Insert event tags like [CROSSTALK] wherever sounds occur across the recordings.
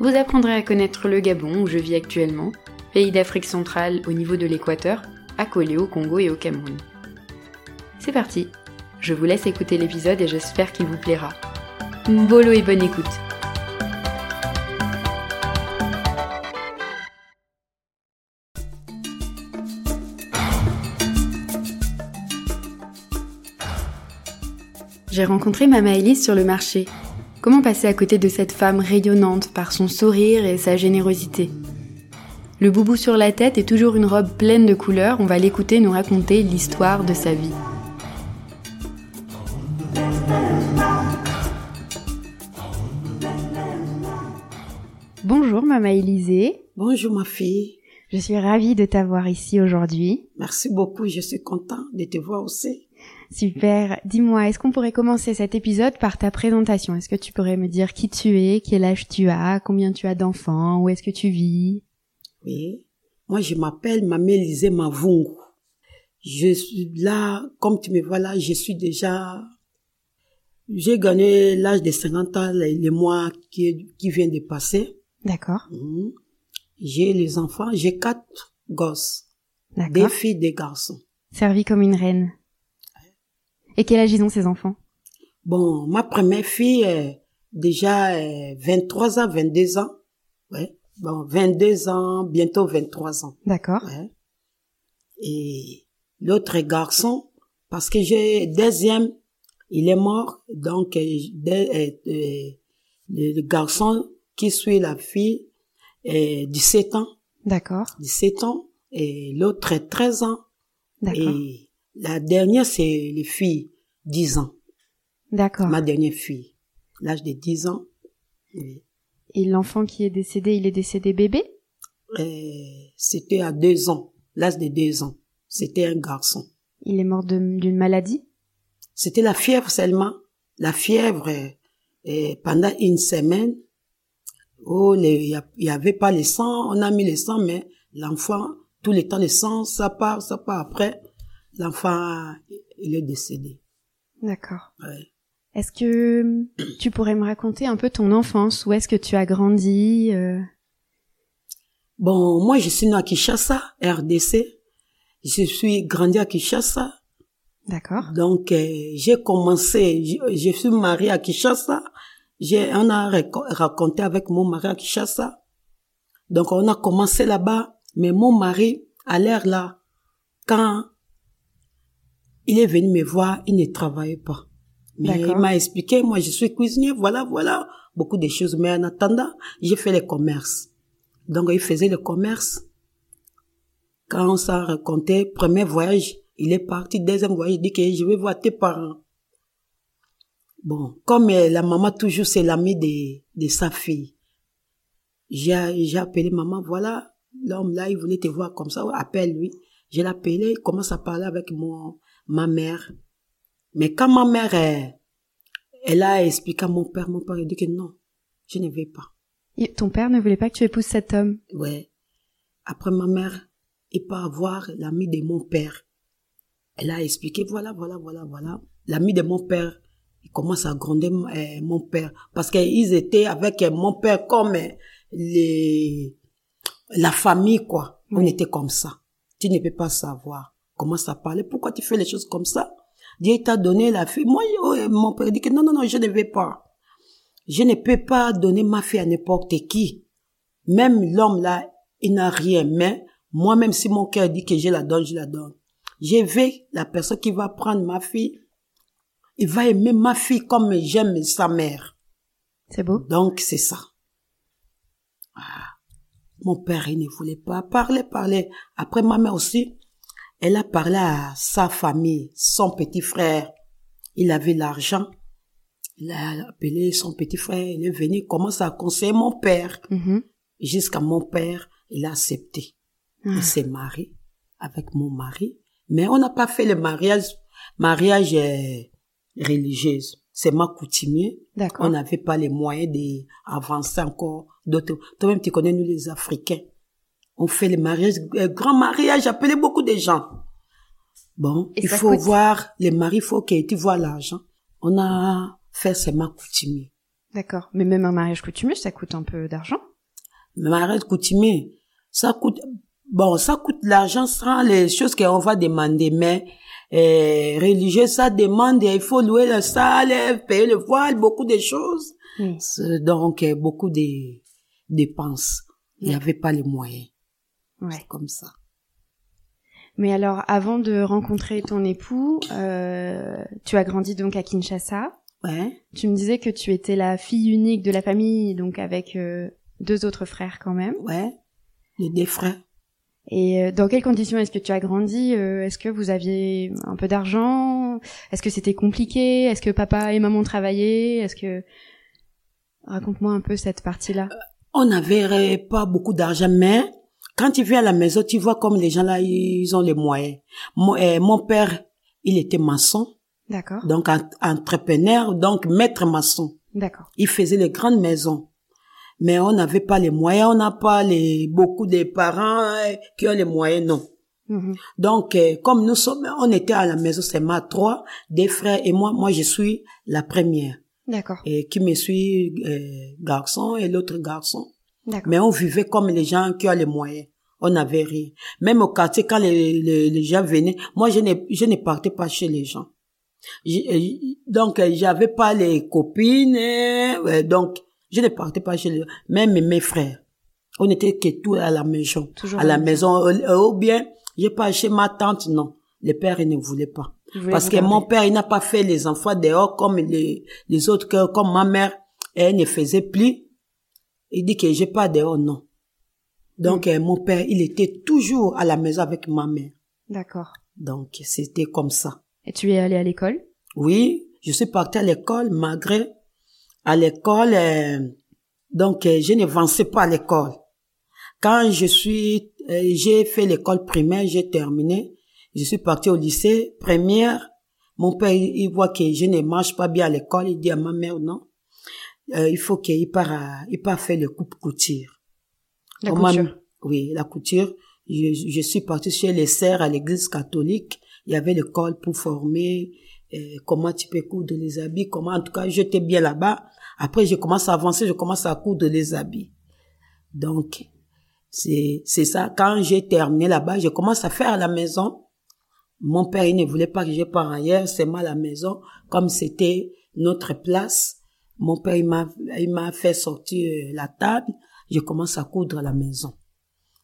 Vous apprendrez à connaître le Gabon où je vis actuellement, pays d'Afrique centrale au niveau de l'équateur, accolé au Congo et au Cameroun. C'est parti, je vous laisse écouter l'épisode et j'espère qu'il vous plaira. Bolo et bonne écoute J'ai rencontré Mama Elise sur le marché. Comment passer à côté de cette femme rayonnante par son sourire et sa générosité Le boubou sur la tête et toujours une robe pleine de couleurs, on va l'écouter nous raconter l'histoire de sa vie. Bonjour Mama Élisée. Bonjour ma fille. Je suis ravie de t'avoir ici aujourd'hui. Merci beaucoup, je suis content de te voir aussi. Super. Dis-moi, est-ce qu'on pourrait commencer cet épisode par ta présentation? Est-ce que tu pourrais me dire qui tu es, quel âge tu as, combien tu as d'enfants, où est-ce que tu vis? Oui. Moi, je m'appelle Mamélisée Mavungu. Je suis là, comme tu me vois là, je suis déjà... J'ai gagné l'âge de 50 ans les, mois qui, qui viennent de passer. D'accord. Mhm. J'ai les enfants, j'ai quatre gosses. Des filles, des garçons. Servi comme une reine. Et quel âge ils ont ces enfants? Bon, ma première fille, est déjà euh, 23 ans, 22 ans. Ouais. Bon, 22 ans, bientôt 23 ans. D'accord. Ouais. Et l'autre garçon, parce que j'ai deuxième, il est mort, donc euh, de- euh, euh, le, garçon qui suit la fille, est 17 ans, D'accord. 17 ans, et l'autre est 13 ans, D'accord. et la dernière c'est les filles, 10 ans, D'accord. ma dernière fille, l'âge de 10 ans. Oui. Et l'enfant qui est décédé, il est décédé bébé? Et C'était à deux ans, l'âge de deux ans. C'était un garçon. Il est mort d'une maladie? C'était la fièvre seulement. La fièvre, euh, euh, pendant une semaine, oh, il y a- il y avait pas le sang, on a mis le sang, mais l'enfant, tout le temps le sang, ça part, ça part après. L'enfant, il est décédé. D'accord. Ouais. Est-ce que tu pourrais me raconter un peu ton enfance? Où est-ce que tu as grandi euh? Bon, moi, je suis né à Kinshasa, RDC. Je suis grandi à Kinshasa. D'accord. Donc, euh, j'ai commencé, je, je suis mariée à Kinshasa. J'ai, on a raco- raconté avec mon mari à Kinshasa. Donc, on a commencé là-bas. Mais mon mari, à l'air là, quand il est venu me voir, il ne travaillait pas. Mais il m'a expliqué, moi, je suis cuisinier, voilà, voilà, beaucoup de choses. Mais en attendant, j'ai fait le commerce. Donc, il faisait le commerce. Quand on s'est raconté, premier voyage, il est parti. Deuxième voyage, il dit que je vais voir tes parents. Bon, comme euh, la maman toujours c'est l'ami de, de sa fille, j'ai appelé maman, voilà, l'homme là, il voulait te voir comme ça, appelle-lui. Je l'ai appelé, il commence à parler avec mon, ma mère. Mais quand ma mère, euh, elle a expliqué à mon père, mon père, il dit que non, je ne vais pas. Et Ton père ne voulait pas que tu épouses cet homme? Ouais. Après ma mère, il part voir l'ami de mon père. Elle a expliqué, voilà, voilà, voilà, voilà. L'ami de mon père, il commence à gronder euh, mon père. Parce qu'ils étaient avec euh, mon père comme euh, les, la famille, quoi. On était comme ça. Tu ne peux pas savoir. Commence à parler. Pourquoi tu fais les choses comme ça? Dieu t'a donné la fille. Moi, euh, mon père dit que non, non, non, je ne vais pas. Je ne peux pas donner ma fille à n'importe qui. Même l'homme là, il n'a rien. Mais moi-même, si mon cœur dit que je la donne, je la donne. Je vais, la personne qui va prendre ma fille, il va aimer ma fille comme j'aime sa mère. C'est beau Donc, c'est ça. Ah. Mon père, il ne voulait pas parler, parler. Après, ma mère aussi, elle a parlé à sa famille, son petit frère. Il avait l'argent. Il a appelé son petit frère, il est venu, commence à conseiller mon père. Mhm. Jusqu'à mon père, il a accepté. Ah. Il s'est marié avec mon mari. Mais on n'a pas fait le mariage, mariage euh, religieux. C'est ma coutumier. On D'accord. n'avait pas les moyens d'avancer encore d'autres. Toi-même, tu connais, nous, les Africains. On fait le mariage, euh, grand mariage, appelé beaucoup de gens. Bon, Et il faut coûte? voir, les maris, il faut que tu vois l'argent. On a fait seulement coutumier. D'accord. Mais même un mariage coutumier, ça coûte un peu d'argent. Le mariage coutumier, ça coûte, bon, ça coûte l'argent sans les choses qu'on va demander, mais euh, religieux, ça demande, il faut louer la salle, payer le voile, beaucoup de choses. Donc, euh, beaucoup de dépenses. Il n'y avait pas les moyens. Ouais. C'est comme ça. Mais alors, avant de rencontrer ton époux, euh, tu as grandi donc à Kinshasa. Ouais, Tu me disais que tu étais la fille unique de la famille, donc avec euh, deux autres frères quand même. ouais. Les deux frères. Et euh, dans quelles conditions est-ce que tu as grandi Euh, Est-ce que vous aviez un peu d'argent? Est-ce que c'était compliqué? Est-ce que papa et maman travaillaient? Est-ce que raconte-moi un peu cette partie-là. On n'avait pas beaucoup d'argent, mais quand tu viens à la maison, tu vois comme les gens là, ils ont les moyens. Mon, euh, mon père, il était maçon, D'accord. donc en- entrepreneur, donc maître maçon. D'accord. Il faisait les grandes maisons. Mais on n'avait pas les moyens, on n'a pas les, beaucoup de parents euh, qui ont les moyens, non. Mhm. Donc, euh, comme nous sommes, on était à la maison, c'est ma trois, des frères et moi, moi je suis la première. D'accord. Et qui me suit, euh, garçon et l'autre garçon. Mais on vivait comme les gens qui ont les moyens. On n'avait rien. Même au quartier, quand les, les, les gens venaient, moi, je ne, je ne partais pas chez les gens. J'- euh, donc, euh, j'avais pas les copines, ouais, donc, je ne partais pas chez les gens. Même mes frères. On était que tout à la maison. Toujours à la maison. euh, Ou bien, j'ai pas chez ma tante, non. Le père, il ne voulait pas. Je Parce que mon père, il n'a pas fait les enfants dehors comme les, les autres, comme ma mère, elle ne faisait plus. Il dit que j'ai pas dehors, non. Donc, Mm. euh, mon père, il était toujours à la maison avec ma mère. D'accord. Donc, c'était comme ça. Et tu es allé à l'école? Oui, je suis partie à l'école, malgré à l'école, euh, donc euh, je n'avançais pas à l'école. Quand je suis, euh, j'ai fait l'école primaire, j'ai terminé, je suis partie au lycée première. Mon père, il voit que je ne marche pas bien à l'école, il dit à ma mère non, euh, il faut qu'il part, à, il part faire le coupe couture. La On couture. Oui, la couture. Je, je suis partie chez les sœurs à l'église catholique. Il y avait l'école pour former euh, comment tu peux coudre les habits, comment, en tout cas, j'étais bien là-bas. Après, je commence à avancer, je commence à coudre les habits. Donc, c'est, c'est ça. Quand j'ai terminé là-bas, je commence à faire à la maison. Mon père, il ne voulait pas que je parte ailleurs, c'est moi à la maison. Comme c'était notre place, mon père, il m'a, il m'a fait sortir euh, la table. Je commence à coudre à la maison.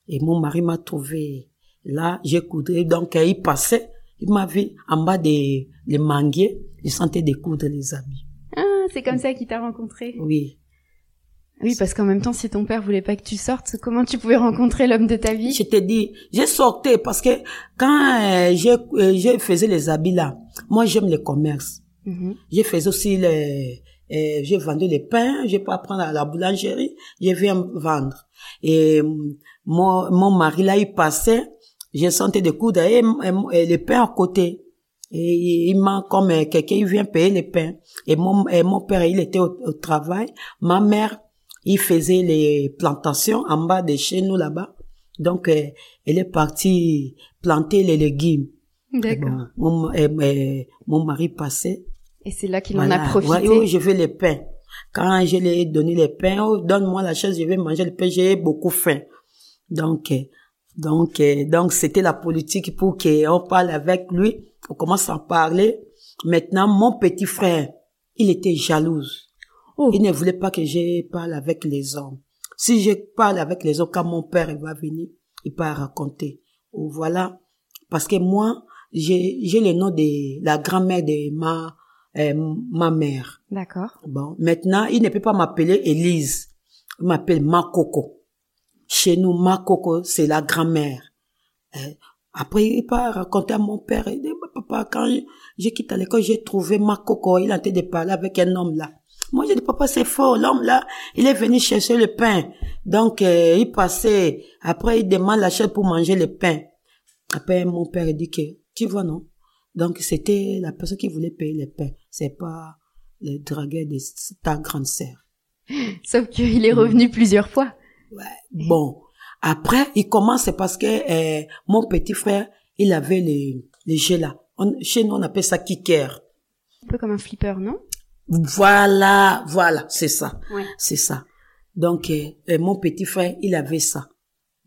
Et mon mari m'a trouvé là, j'ai coudre. Donc, euh, il passait, il m'a vu en bas des, des manguiers, il sentait des coudre les habits. Ah, c'est comme ça qu'il t'a rencontré. Oui. Oui, parce qu'en même temps, si ton père voulait pas que tu sortes, comment tu pouvais rencontrer l'homme de ta vie? Je te dis, j'ai sorti parce que quand euh, euh, je faisais les habits là, moi j'aime le commerce. Mhm. Je faisais aussi les, euh, j'ai vendu les pains, je peux apprendre à la boulangerie, je viens vendre. Et euh, mon, mon mari là, il passait, je sentais des coups et, et, et les pains à côté. Et il m'a comme euh, quelqu'un, il vient payer les pains. Et mon, et mon père, il était au, au travail. Ma mère, il faisait les plantations en bas de chez nous là-bas. Donc, euh, elle est partie planter les légumes. D'accord. Bon, mon, mon mari passait. Et c'est là qu'il Voilà. en a profité. Ouais, je veux les pains. Quand je lui ai donné les pains, oh, donne-moi la chose, je vais manger le pain, j'ai beaucoup faim. Donc, euh, donc, euh, donc, c'était la politique pour qu'on parle avec lui. On commence à en parler. Maintenant, mon petit frère, il était jalouse. Oh. Il ne voulait pas que je parle avec les hommes. Si je parle avec les hommes, quand mon père il va venir, il va raconter. Oh, voilà. Parce que moi, j'ai j'ai le nom de la grand-mère de ma, euh, ma mère. D'accord. Bon, maintenant, il ne peut pas m'appeler Élise. Il m'appelle Makoko. Chez nous, Makoko, c'est la grand-mère. Euh, après, il part raconter à mon père, il dit, papa, quand, J'ai quitté l'école, j'ai trouvé ma coco, il a été de parler avec un homme là. Moi, j'ai dit, papa, c'est faux. L'homme là, il est venu chercher le pain. Donc, euh, il passait. Après, il demande la chaise pour manger le pain. Après, mon père dit que, tu vois, non? Donc, c'était la personne qui voulait payer le pain. C'est pas le dragueur de ta grande sœur. [LAUGHS] Sauf qu'il est revenu plusieurs fois. Ouais. Bon. Après, il commence parce que euh, mon petit frère, il avait les, les jeux là. chez nous, on appelle ça kicker. Un peu comme un flipper, non? Voilà, voilà, c'est ça. C'est ça. Donc, euh, euh, mon petit frère, il avait ça.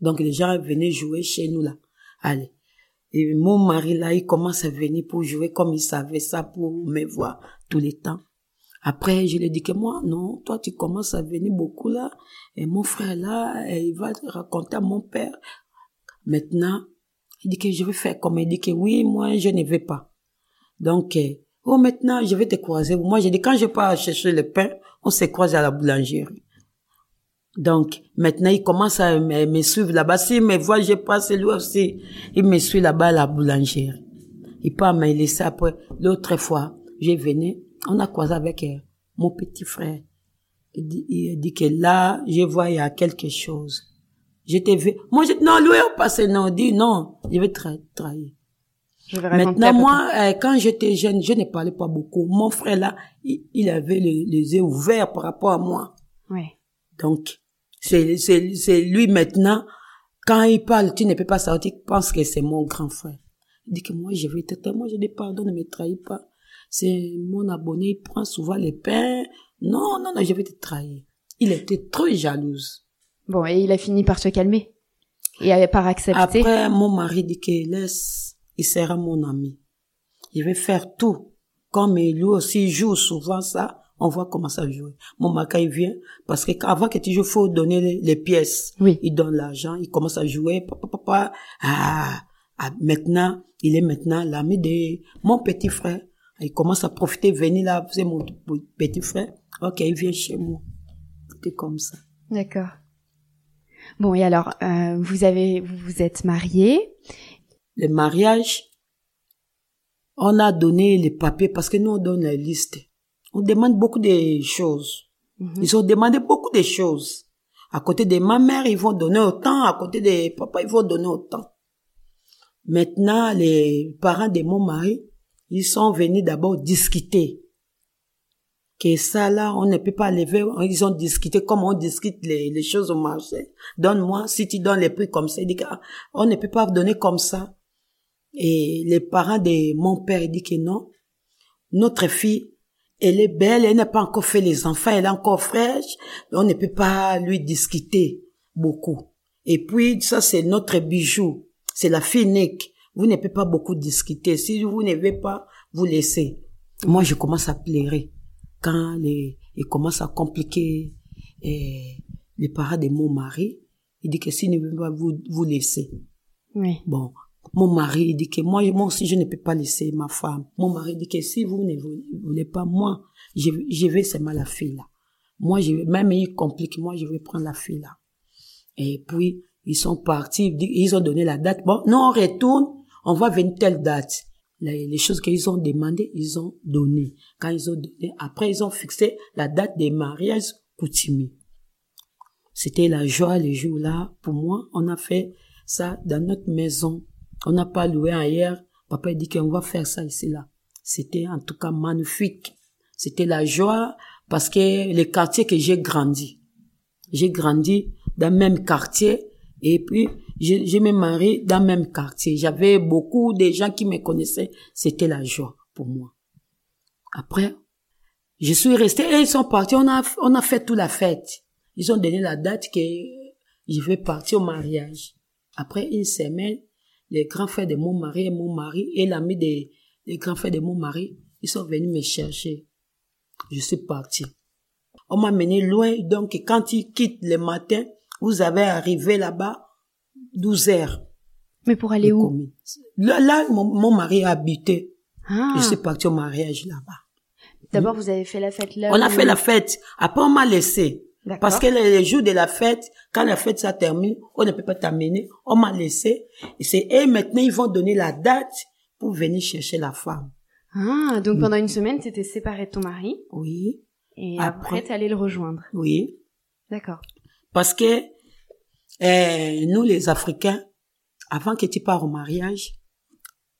Donc, les gens venaient jouer chez nous là. Allez. Et mon mari là, il commence à venir pour jouer comme il savait ça pour me voir tous les temps. Après, je lui dit que moi, non, toi, tu commences à venir beaucoup là. Et mon frère là, il va raconter à mon père. Maintenant, il dit que je vais faire comme il dit que oui, moi, je ne vais pas. Donc, euh, oh, maintenant, je vais te croiser. Moi, j'ai dit, quand je pars chercher le pain, on se croise à la boulangerie. Donc, maintenant, il commence à me, suivre là-bas. S'il me voit, je passe lui aussi. Il me suit là-bas à la boulangerie. Il part me laisser après. L'autre fois, j'ai venu, on a croisé avec euh, mon petit frère. Il dit, il dit, que là, je vois, il y a quelque chose. J'étais vu. Moi, j'ai non, lui, on passait, non, dit, non, je vais trahir. Maintenant, moi, euh, quand j'étais jeune, je ne parlais pas beaucoup. Mon frère, là, il, avait les, les, yeux ouverts par rapport à moi. Oui. Donc, c'est, c'est, c'est lui maintenant, quand il parle, tu ne peux pas sortir, il pense que c'est mon grand frère. Il dit que moi, je vais te moi, je dis pardon, ne me trahis pas c'est mon abonné, il prend souvent les pains. Non, non, non, je vais te trahir. Il était trop jalouse. Bon, et il a fini par se calmer. Et avait par accepté. Après, mon mari dit que laisse, il sera mon ami. Je vais faire tout. Comme lui aussi joue souvent ça, on voit comment ça joue. Mon mari, il vient, parce que avant que tu joues, faut donner les, pièces. Oui. Il donne l'argent, il commence à jouer, papa, papa, ah, ah, maintenant, il est maintenant l'ami de mon petit frère. Il commence à profiter, venir là, c'est mon petit frère. Ok, il vient chez moi. C'était comme ça. D'accord. Bon, et alors, euh, vous avez, vous vous êtes marié? Le mariage, on a donné les papiers parce que nous on donne la liste. On demande beaucoup de choses. Mhm. Ils ont demandé beaucoup de choses. À côté de ma mère, ils vont donner autant. À côté de papa, ils vont donner autant. Maintenant, les parents de mon mari, ils sont venus d'abord discuter. Que ça là, on ne peut pas lever, ils ont discuté comme on discute les, les choses au marché. Donne-moi, si tu donnes les prix comme ça, dit on ne peut pas donner comme ça. Et les parents de mon père, dit que non. Notre fille, elle est belle, elle n'a pas encore fait les enfants, elle est encore fraîche, on ne peut pas lui discuter beaucoup. Et puis, ça, c'est notre bijou. C'est la fille unique vous ne pouvez pas beaucoup discuter. Si vous ne voulez pas, vous laissez. Moi, je commence à pleurer quand les, il commence à compliquer eh, les parents de mon mari. Il dit que s'il ne veut pas, vous, vous laissez. Oui. Bon, mon mari dit que moi, moi aussi, je ne peux pas laisser ma femme. Mon mari dit que si vous ne voulez pas, moi, je, je vais seulement la fille là. Moi, je, même il complique, moi, je vais prendre la fille là. Et puis, ils sont partis, ils ont donné la date. Bon, nous, on retourne, on va venir telle date. Les, choses qu'ils ont demandées, ils ont donné. Quand ils ont donné, après, ils ont fixé la date des mariages coutumiers. C'était la joie le jour-là. Pour moi, on a fait ça dans notre maison. On n'a pas loué ailleurs. Papa dit qu'on va faire ça ici, là. C'était en tout cas magnifique. C'était la joie parce que le quartier que j'ai grandi. J'ai grandi dans le même quartier et puis je, je me marie dans le même quartier. J'avais beaucoup de gens qui me connaissaient. C'était la joie pour moi. Après, je suis restée et ils sont partis. On a, on a fait toute la fête. Ils ont donné la date que je vais partir au mariage. Après une semaine, les grands frères de mon mari et mon mari et l'ami des, des grands frères de mon mari, ils sont venus me chercher. Je suis partie. On m'a mené loin, donc quand ils quittent le matin, vous avez arrivé là-bas, 12 heures. Mais pour aller où? Là, là mon, mari a habité. Ah. Je suis partie au mariage là-bas. D'abord, vous avez fait la fête là On a fait la fête. Après, on m'a laissé. Parce que les jours de la fête, quand la fête ça termine, on ne peut pas t'amener. On m'a laissé. Et c'est eux maintenant, ils vont donner la date pour venir chercher la femme. Ah, donc pendant une semaine, tu étais séparée de ton mari Oui, et Après- après, tu allé le rejoindre. oui. D'accord. Parce que euh, nous, les Africains, avant que tu pars au mariage,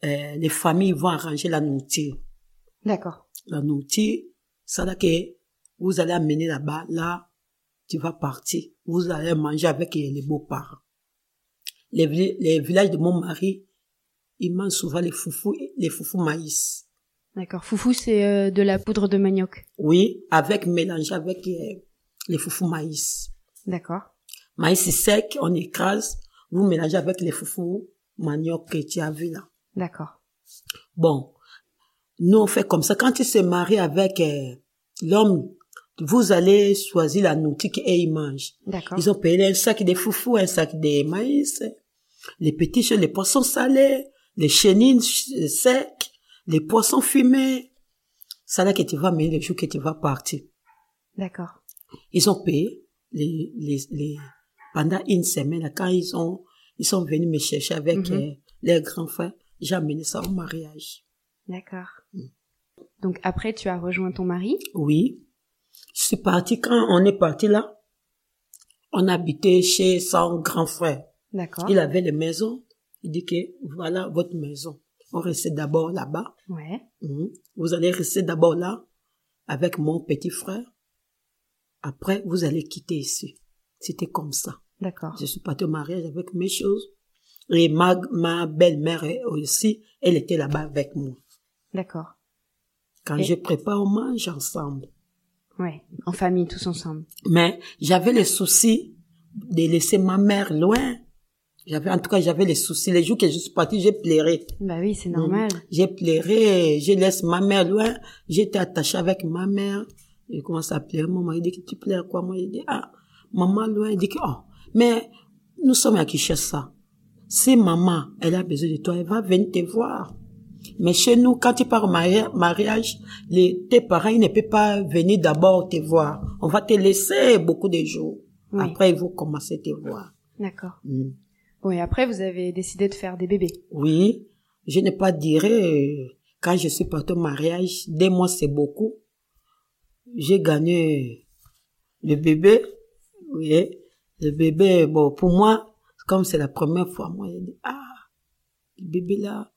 euh, les familles vont arranger la nourriture. D'accord. La nourriture, ça là que vous allez amener là-bas, là, tu vas partir. Vous allez manger avec les beaux-parents. Les, vi- les villages de mon mari, ils mangent souvent les foufous, les foufous maïs. D'accord. Foufou, c'est euh, de la poudre de manioc. Oui, avec mélangé avec euh, les foufous maïs. D'accord. Maïs sec, on écrase, vous mélangez avec les foufous manioc que tu as vu là. D'accord. Bon, nous on fait comme ça. Quand tu se maries avec euh, l'homme, vous allez choisir la nourriture qu'ils mangent. D'accord. Ils ont payé un sac de foufou, un sac de maïs, les petits choses, les poissons salés, les chenilles ch- secs, les poissons fumés. Ça là que tu vas mener le jour que tu vas partir. D'accord. Ils ont payé les, les, les, pendant une semaine, quand ils ont, ils sont venus me chercher avec euh, leurs grands frères. J'ai amené ça au mariage. D'accord. Donc après, tu as rejoint ton mari? Oui. Je suis partie, quand on est parti là, on habitait chez son grand frère. D'accord. Il avait les maisons. Il dit que voilà votre maison. On restait d'abord là-bas. Ouais. Mhm. Vous allez rester d'abord là avec mon petit frère. Après, vous allez quitter ici. C'était comme ça. D'accord. Je suis partie au mariage avec mes choses. Et ma, ma belle-mère aussi, elle était là-bas avec moi. D'accord. Quand Et- je prépare, on mange ensemble. Ouais. En famille, tous ensemble. Mais j'avais le souci de laisser ma mère loin. J'avais, en tout cas, j'avais les soucis. Les jours que je suis partie, j'ai pleuré. Bah oui, c'est normal. J'ai pleuré, je laisse ma mère loin. J'étais attachée avec ma mère. Je commence à pleurer. Maman, il dit que tu pleures quoi? Moi, il dit, ah, maman loin. Il dit que, oh, mais nous sommes à Kinshasa. Si maman, elle a besoin de toi, elle va venir te voir. Mais chez nous, quand tu pars au maria- mariage, les, tes parents, ils ne peuvent pas venir d'abord te voir. On va te laisser beaucoup de jours. Oui. Après, ils vont commencer à te voir. D'accord. Mm. Bon, et après, vous avez décidé de faire des bébés. Oui, je ne pas dire, euh, quand je suis partie au mariage, des mois c'est beaucoup. J'ai gagné le bébé, oui, le bébé, bon, pour moi, comme c'est la première fois, moi, j'ai dit, ah, le bébé là,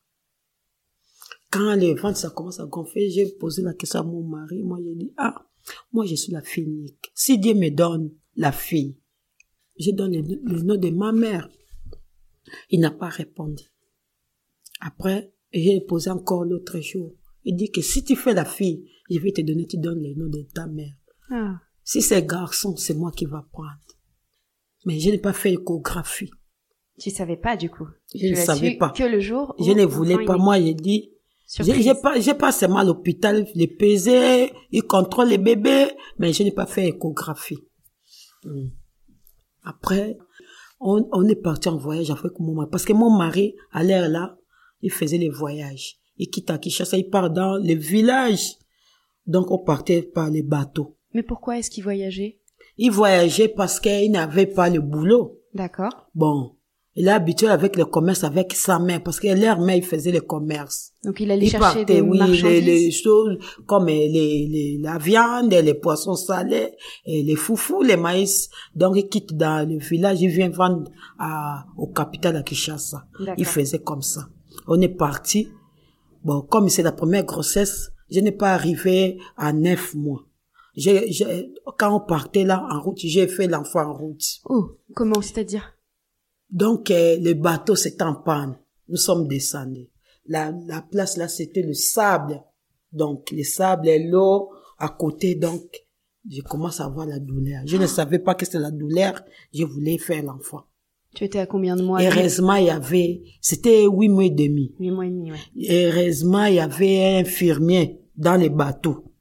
quand le ventre ça commence à gonfler, j'ai posé la question à mon mari, moi j'ai dit, ah, moi je suis la fille unique. Si Dieu me donne la fille, je donne le, le nom de ma mère. Il n'a pas répondu. Après, j'ai posé encore l'autre jour. Il dit que si tu fais la fille, je vais te donner, tu donnes le nom de ta mère. Ah. Si c'est garçon, c'est moi qui va prendre. Mais je n'ai pas fait échographie. Tu savais pas, du coup. Je Tu ne savais pas. que le jour où Je ne voulais pas. Moi, j'ai dit, j'ai pas, j'ai passé mal à l'hôpital, les peser, ils contrôlent les bébés, mais je n'ai pas fait échographie. Hmm. Après, on, on est parti en voyage avec mon mari. Parce que mon mari, à l'heure là, il faisait les voyages. Il quitte à Kinshasa, il part dans les villages. Donc, on partait par les bateaux. Mais pourquoi est-ce qu'il voyageait? Il voyageait parce qu'il n'avait pas le boulot. D'accord. Bon, il est habitué avec le commerce avec sa mère, parce que leur mère, il faisait le commerce. Donc il allait Il chercher partait, des oui, les, choses comme euh, les, les, la viande, les poissons salés, et les foufous, les maïs. Donc, il quitte dans le village, il vient vendre à, au capital à Kinshasa. D'accord. Il faisait comme ça. On est parti. Bon, comme c'est la première grossesse, je n'ai pas arrivé à neuf mois. J'ai- quand on partait là en route, j'ai fait l'enfant en route. Oh, comment c'est-à-dire? Donc, euh, le bateau s'est en panne. Nous sommes descendus. La, la place là, c'était le sable. Donc, le sable et l'eau à côté. Donc, je commence à avoir la douleur. Je ne savais pas que c'était la douleur. Je voulais faire l'enfant. Tu étais à combien de mois heureusement, il y avait, c'était huit mois et demi. Huit mois et demi, ouais. Heureusement, il y avait un infirmier dans les bateaux.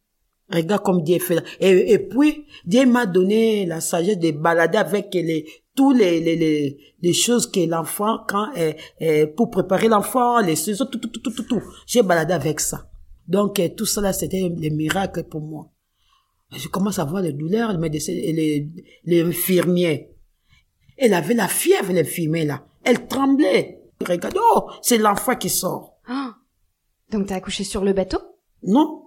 Regarde comme Dieu fait. là. Et, et puis, Dieu m'a donné la sagesse de balader avec les, tous les, les, les, les choses que l'enfant, quand, euh, euh, pour préparer l'enfant, les ciseaux, tout, tout, tout, tout, tout, tout. J'ai baladé avec ça. Donc, euh, tout ça là, c'était les miracles pour moi. Je commence à voir les douleurs, les, les infirmiers. Elle avait la fièvre, l'infirmière là. Elle tremblait. Regarde, oh, c'est l'enfant qui sort. Ah Donc t'as accouché sur le bateau? Non.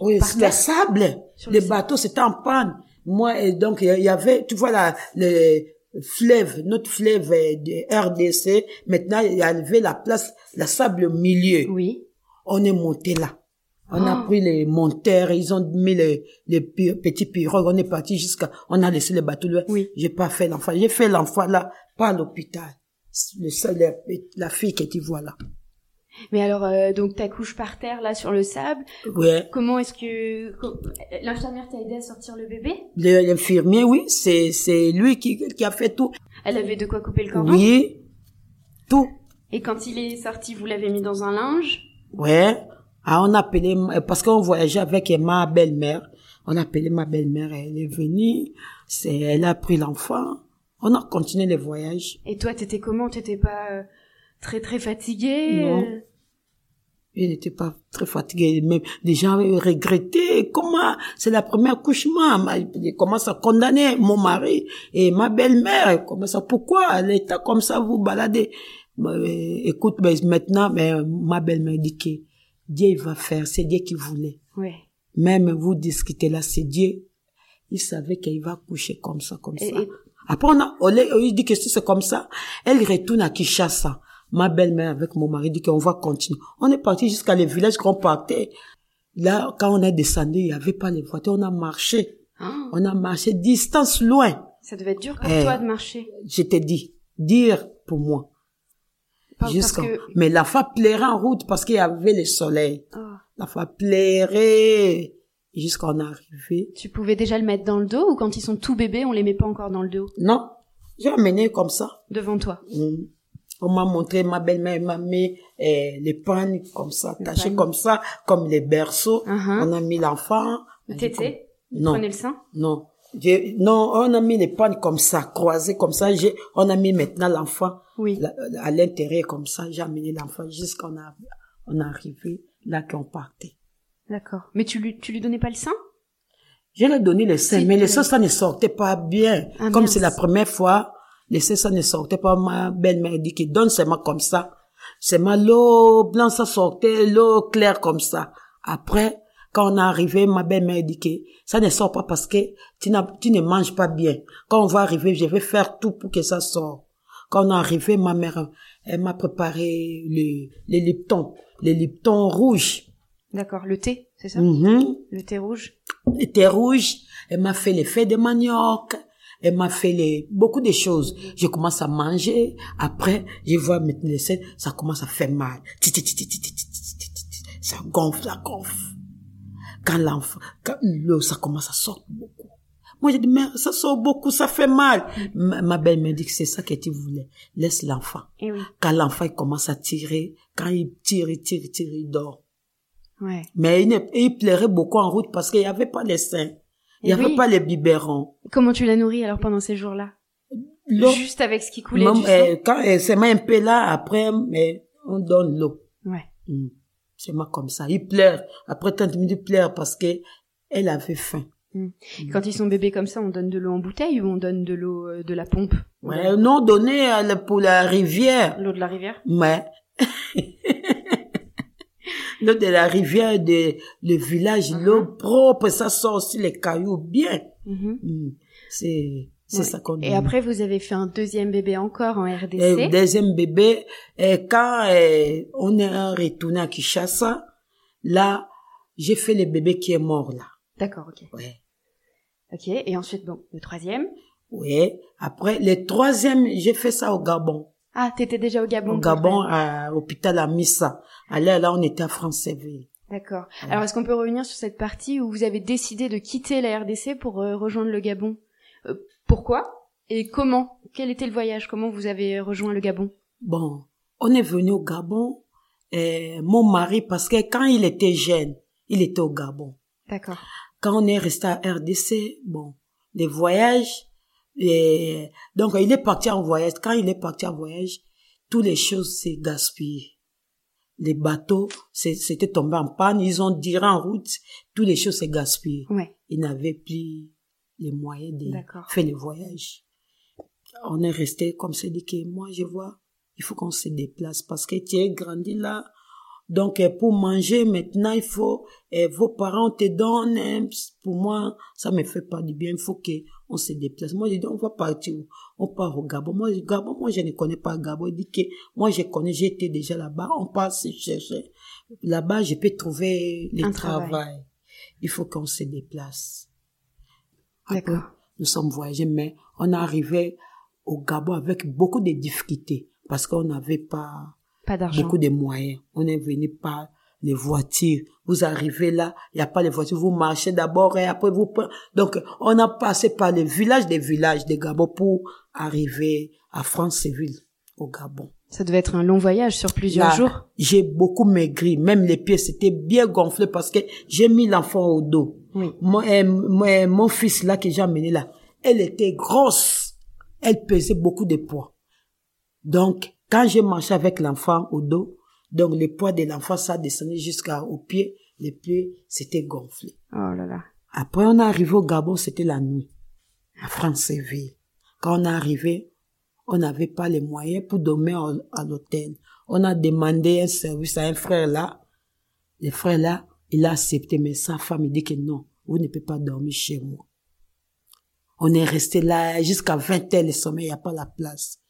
Oui, c'est le terre sable. Sur les le bateaux, c'était en panne. Moi, et donc, il y- avait, tu vois, la, le fleuve, notre fleuve euh, de RDC, maintenant, il y avait la place, la sable au milieu. Oui. On est monté là. On a Ah. pris les monteurs, ils ont mis les, les petits pirogues, on est parti jusqu'à, on a laissé le bateau là. Oui. J'ai pas fait l'enfant. J'ai fait l'enfant là, pas à l'hôpital. Le seul, la, la fille que tu vois là. Mais alors, euh, donc t'accouches par terre là sur le sable. Ouais. Comment est-ce que co- l'infirmière t'a aidé à sortir le bébé? L'infirmier, oui, c'est, c'est lui qui, qui a fait tout. Elle avait de quoi couper le cordon? Oui. Tout. Et quand il est sorti, vous l'avez mis dans un linge? Ouais. Ah, on a appelé, parce qu'on voyageait avec ma belle-mère. On a appelé ma belle-mère, elle est venue. C'est, elle a pris l'enfant. On a continué le voyage. Et toi, t'étais comment? T'étais pas euh, très très fatiguée? Non. Il n'était pas très fatigué. Même les gens regrettaient. Comment c'est la première accouchement. Ma- Il commence à condamner mon mari et ma belle-mère? Comment ça Pourquoi elle était comme ça vous baladez? Euh, Écoute, mais maintenant, mais ma belle-mère dit que Dieu il va faire. C'est Dieu qui voulait. Ouais. Même vous discutez là, c'est Dieu. Il savait qu'il va coucher comme ça, comme Et- ça. et- Après, on a, on a- dit que si c'est comme ça, elle retourne à Kinshasa. Ma belle-mère avec mon mari dit qu'on va continuer. On est parti jusqu'à le village qu'on partait. Là, quand on est descendu, il n'y avait pas les voitures, on a marché. Ah, On a marché distance loin. ça devait être dur pour Eh. toi de marcher. Je t'ai dit, dire pour moi. Jusqu'à- que Mais la femme pleurait en route parce qu'il y avait le soleil. Ah. La femme pleurait jusqu'à on est arrivé. tu pouvais déjà le mettre dans le dos ou quand ils sont tout bébés, on les met pas encore dans le dos? Non, j'ai amené comme ça. devant toi. Mm. On m'a montré, ma belle-mère m'a mis eh, les pannes comme ça, tachées comme ça, comme les berceaux. Uh-huh. On a mis l'enfant. Tété, Non, prenez le sein. non. Non, on a mis les pannes comme ça, croisées comme ça. On a mis maintenant l'enfant Oui. à l'intérieur comme ça. J'ai amené l'enfant jusqu'à on a, on est arrivé là qu'on partait. D'accord. Mais tu lui, tu lui donnais pas le sein Je lui ai donné le sein, Si, mais le sein, ça ne sortait pas bien. Ah, comme c'est la première fois, le sein, ça ne sortait pas. Ma belle-mère dit que donne seulement comme ça. Seulement l'eau blanche, ça sortait, l'eau claire comme ça. Après, quand on est arrivé, ma belle-mère dit que ça ne sort pas parce que tu, tu ne manges pas bien. Quand on va arriver, je vais faire tout pour que ça sorte. Quand on est arrivé, ma mère, elle m'a préparé le, les Lipton, les Lipton rouges. D'accord. Le thé, c'est ça? Mhm Le thé rouge. était rouge, elle m'a fait les feuilles de manioc, elle m'a fait les, beaucoup de choses. Je commence à manger. Après, je vois maintenant les selles, ça commence à faire mal. Ça gonfle, ça gonfle. Quand l'enfant, quand l'eau, ça commence à sortir beaucoup. Moi, j'ai dit, mais ça sort beaucoup, ça fait mal. Ma, belle me dit que c'est ça que tu voulais. Laisse l'enfant. Eh oui. Quand l'enfant, il commence à tirer, quand il tire, il tire, il tire, il dort. Ouais. Mais il, il pleurait beaucoup en route parce qu'il n'y avait pas les seins. Il n'y avait oui. pas les biberons. Comment tu l'as nourri alors pendant ces jours-là? Juste avec ce qui coulait même, du euh, quand elle un peu là, après, mais on donne l'eau. Ouais. Mm. C'est moi comme ça. Il pleure. Après 30 minutes, il pleure parce que elle avait faim. Quand ils sont bébés comme ça, on donne de l'eau en bouteille ou on donne de l'eau euh, de la pompe? Ouais, non à la- pour la rivière. L'eau de la rivière? Mais [LAUGHS] l'eau de la rivière de le village, Mhm. l'eau propre, ça sort aussi les cailloux bien. Mhm. Mm. C'est c'est Ouais. ça qu'on Et après, vous avez fait un deuxième bébé encore en Et RDC. deuxième bébé, et quand euh, on est retourné à Kinshasa, là, j'ai fait le bébé qui est mort là. D'accord, ok. Ouais. Ok, et ensuite, donc, le troisième. Ouais. Après, le troisième, j'ai fait ça au Gabon. Ah, t'étais déjà au Gabon. Au Gabon, à l'hôpital à Missa. Là, là, on était à Franceville. D'accord. Alors, est-ce qu'on peut revenir sur cette partie où vous avez décidé de quitter la RDC pour euh, rejoindre le Gabon? Euh, Pourquoi? Et comment? Quel était le voyage? Comment vous avez rejoint le Gabon? Bon, on est venu au Gabon. Et mon mari, parce que quand il était jeune, il était au Gabon. D'accord. quand on est resté à RDC, bon, les voyages, et donc il est parti en voyage. Quand il est parti en voyage, toutes les choses s'est gaspillées. Les bateaux, c'était tombé en panne, ils ont diré en route, toutes les choses s'est gaspillées. Ouais, Ils n'avaient plus les moyens de faire les voyages. On est resté comme c'est dit que moi je vois, il faut qu'on se déplace parce que tu es grandi là, Donc, euh, pour manger, maintenant, il faut, euh, vos parents te donnent, hein, pour moi, ça me fait pas du bien. Il faut que on se déplace. Moi, je dis, on va partir? On part au Gabon. Moi, Gabon, moi, je ne connais pas Gabon. Il dit que, moi, je connais, j'étais déjà là-bas. On passe chercher. Là-bas, je peux trouver le travail. travail. Il faut qu'on se déplace. D'accord. Nous sommes voyagés, mais on est arrivé au Gabon avec beaucoup de difficultés parce qu'on n'avait pas Pas d'argent. beaucoup de moyens. On est venu par les voitures. Vous arrivez là, il n'y a pas les voitures. Vous marchez d'abord et après vous prenez. Donc, on a passé par les villages des villages de Gabon pour arriver à Franceville, au Gabon. Ça devait être un long voyage sur plusieurs Là, jours. J'ai beaucoup maigri. Même les pieds, c'était bien gonflé parce que j'ai mis l'enfant au dos. Oui. Mon, euh, mon, euh, mon fils là que j'ai amené là, elle était grosse. Elle pesait beaucoup de poids. Donc, quand j'ai marché avec l'enfant au dos, donc le poids de l'enfant, ça descendait jusqu'au pied. Les pieds, c'était gonflé. Oh là là. Après, on est arrivé au Gabon, c'était la nuit, à Franceville. Quand on est arrivé, on n'avait pas les moyens pour dormir à l'hôtel. On a demandé un service à un frère là. Le frère là, il a accepté, mais sa femme, il dit que non, vous ne pouvez pas dormir chez moi. On est resté là jusqu'à 20 heures le sommeil, il n'y a pas la place.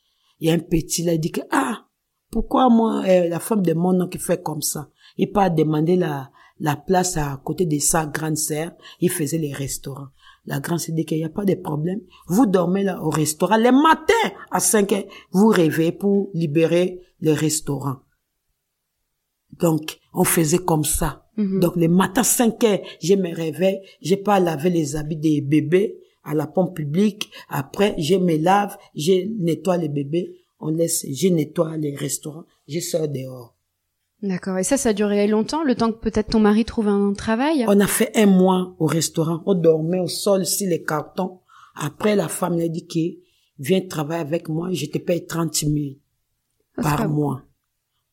Il y a un petit là, il dit que, ah, pourquoi moi, euh, la femme de mon oncle fait comme ça? Il pas demander la, la place à côté de sa grande sœur, il faisait les restaurants. La grande sœur dit qu'il n'y a pas de problème. Vous dormez là au restaurant. Les matins, à 5 heures, vous réveillez pour libérer le restaurant. Donc, on faisait comme ça. Mhm. Donc, le matin, 5 heures, je me réveille, j'ai pas lavé les habits des bébés à la pompe publique. Après, je me lave, je nettoie les bébés, on laisse, je nettoie les restaurants, je sors dehors. D'accord. Et ça, ça a duré longtemps, le temps que peut-être ton mari trouve un travail? On a fait un mois au restaurant, on dormait au sol sur les cartons. Après, la femme a dit que viens travailler avec moi, je te paye 30 000 Ah, par bon. mois.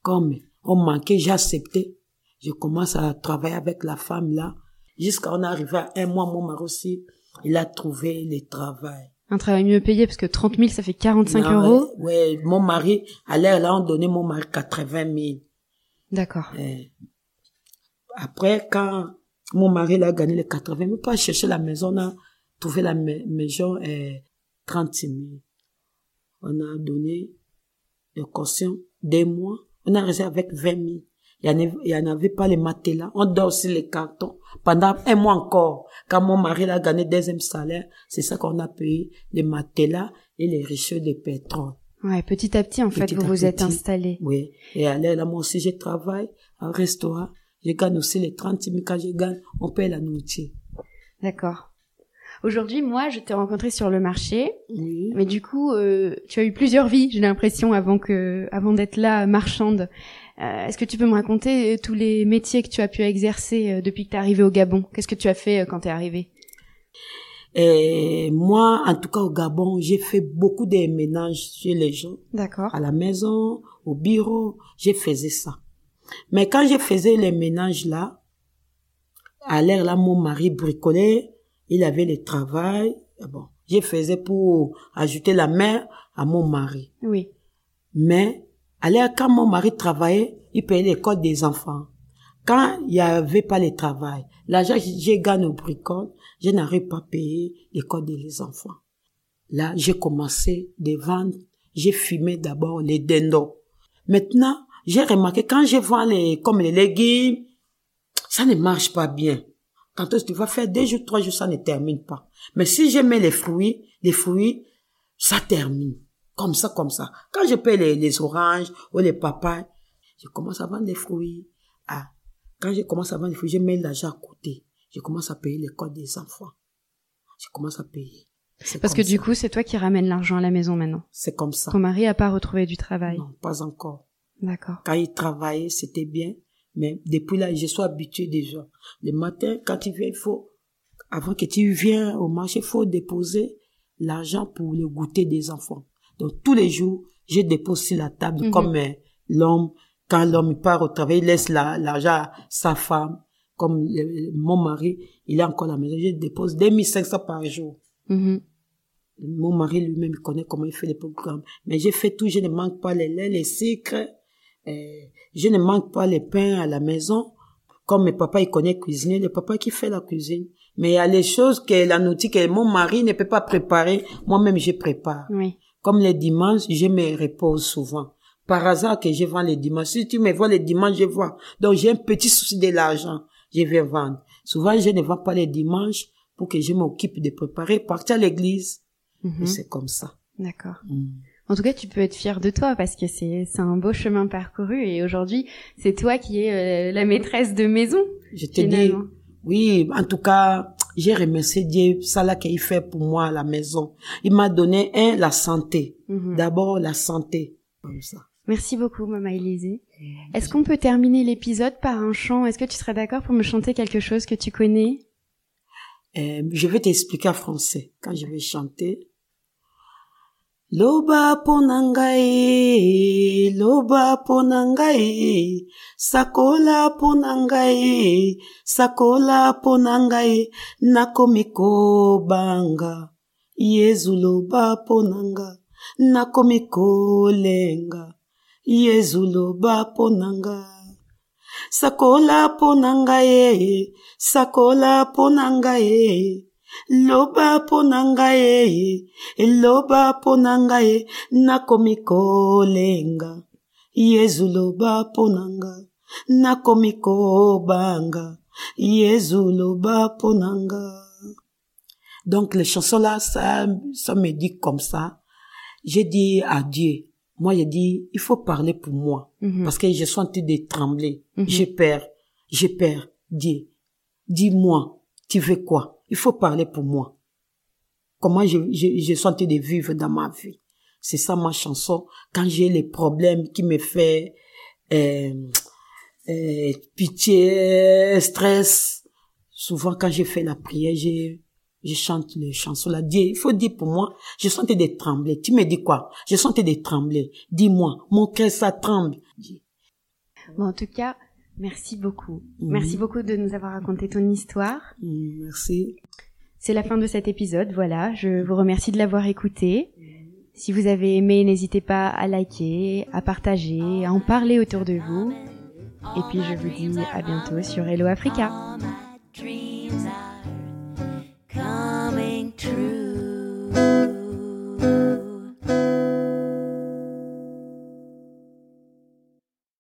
Comme on manquait, j'ai accepté. Je commence à travailler avec la femme là. Jusqu'à on est arrivé à un mois, mon mari aussi, il a trouvé le travail. Un travail mieux payé, parce que 30 000, ça fait 45 Non, euros. Ouais, ouais, mon mari, à l'air là, on donnait mon mari 80 000. D'accord. Euh, après, quand mon mari il a gagné les 80 000, pas chercher la maison, on a trouvé la ma- maison euh, 30 000. On a donné le caution des mois. On a resté avec 20 000. Il y en avait, pas les matelas. On dort sur les cartons pendant un mois encore. Quand mon mari a gagné deuxième salaire, c'est ça qu'on a payé les matelas et les richeurs de pétrole. Ouais, petit à petit, en fait, vous vous êtes installé. Oui. Et l'air, là, moi aussi, je travaille au restaurant. Je gagne aussi les 30 000. Quand je gagne, on paye la nourriture. D'accord. Aujourd'hui, moi, je t'ai rencontré sur le marché, Oui. mais du coup, euh, tu as eu plusieurs vies, j'ai l'impression, avant que, avant d'être là, marchande. Euh, Est-ce que tu peux me raconter euh, tous les métiers que tu as pu exercer euh, depuis que tu es arrivé au Gabon? Qu'est-ce que tu as fait quand tu es arrivé Et moi, en tout cas, au Gabon, j'ai fait beaucoup de ménages chez les gens. D'accord. À la maison, au bureau, je faisais ça. Mais quand je faisais les ménages là, à l'air là, mon mari bricolait, il avait le travail. Ah Bon, je faisais pour ajouter la main à mon mari. Oui. Mais, alors, quand mon mari travaillait, il payait l'école des enfants. Quand il n'y avait pas le travail, l'argent que j'ai gagné au bricole, je n'arrive pas à payer l'école des enfants. Là, j'ai commencé de vendre, j'ai fumé d'abord les dindons. Maintenant, j'ai remarqué, quand je vends les, comme les légumes, ça ne marche pas bien. Quand tu vas faire deux jours, trois jours, ça ne termine pas. Mais si je mets les fruits, les fruits, ça termine. Comme ça, comme ça. Quand je paye les, les oranges ou les papayes, je commence à vendre des fruits. Ah, quand je commence à vendre des fruits, je mets l'argent à côté. Je commence à payer l'école des enfants. Je commence à payer. Parce que du coup, c'est toi qui ramènes l'argent à la maison maintenant. C'est comme ça. Ton mari a pas retrouvé du travail. Non, pas encore. D'accord. Quand il travaillait, c'était bien. Mais depuis là, je suis habitué déjà. Le matin, quand tu viens, il faut, avant que tu viennes au marché, il faut déposer l'argent pour le goûter des enfants. Donc, tous les jours, je dépose sur la table Mhm. comme euh, l'homme, quand l'homme il part au travail, il laisse la- l'argent à sa femme. Comme le- mon mari, il est encore à la maison, je dépose 2500 par jour. Mhm. Mon mari lui-même il connaît comment il fait les programmes. Mais j'ai fait tout, je ne manque pas les laits, les sucres, je ne manque pas les pains à la maison. Comme mes papas, ils connaissent cuisiner, le papa qui fait la cuisine. Mais il y a les choses que la nourriture que mon mari ne peut pas préparer, moi-même je prépare. Oui. Comme les dimanches, je me repose souvent. Par hasard que je vends les dimanches. Si tu me vois les dimanches, je vois. Donc j'ai un petit souci de l'argent. Je vais vendre. Souvent, je ne vends pas les dimanches pour que je m'occupe de préparer, partir à l'église. Mhm. C'est comme ça. D'accord. Mm. En tout cas, tu peux être fier de toi parce que c'est un beau chemin parcouru et aujourd'hui, c'est toi qui es euh, la maîtresse de maison. Je te dis, oui, en tout cas, j'ai remercié Dieu, ça là qu'il fait pour moi à la maison. Il m'a donné, un, la santé. Mhm. D'abord, la santé. Comme ça. Merci beaucoup, Maman Élisée. Est-ce qu'on peut terminer l'épisode par un chant? Est-ce que tu serais d'accord pour me chanter quelque chose que tu connais? Euh, je vais t'expliquer en français quand je vais chanter. loba mpo na ngai loba mpo na ngai sakola mpo na ngai sakola mpo na ngai nakomi kobanga. Yezu loba mpo na nga nakomi kolenga. Yezu loba mpo na nga sakola mpo na ngai sakola mpo na ngai Loba ponanga ye, loba ponanga ye, nakomi kolenga. Yezu loba ponanga, nakomi kobanga. Yezu loba ponanga. Donc les chansons là, ça, ça me dit comme ça. J'ai dit à Dieu, moi j'ai dit, il faut parler pour moi. Mhm. Parce que je suis en train de trembler. Mhm. J'ai peur. J'ai peur. Dis, dis-moi, tu veux quoi? Il faut parler pour moi. Comment je, je, je suis en train de vivre dans ma vie. C'est ça ma chanson. Quand j'ai les problèmes qui me fait euh, euh, pitié, stress, souvent quand je fais la prière, je, je chante les chansons là. Dis, il faut dire pour moi, je suis en train de trembler. Tu me dis quoi? Je suis en train de trembler. Dis-moi, mon cœur ça tremble. Bon, en tout cas, Merci beaucoup. Mm-hmm. Merci beaucoup de nous avoir raconté ton histoire. Mm-hmm. Merci. C'est la fin de cet épisode, voilà. Je vous remercie de l'avoir écouté. Si vous avez aimé, n'hésitez pas à liker, à partager, à en parler autour de vous. Et puis je vous dis à bientôt sur Hello Africa.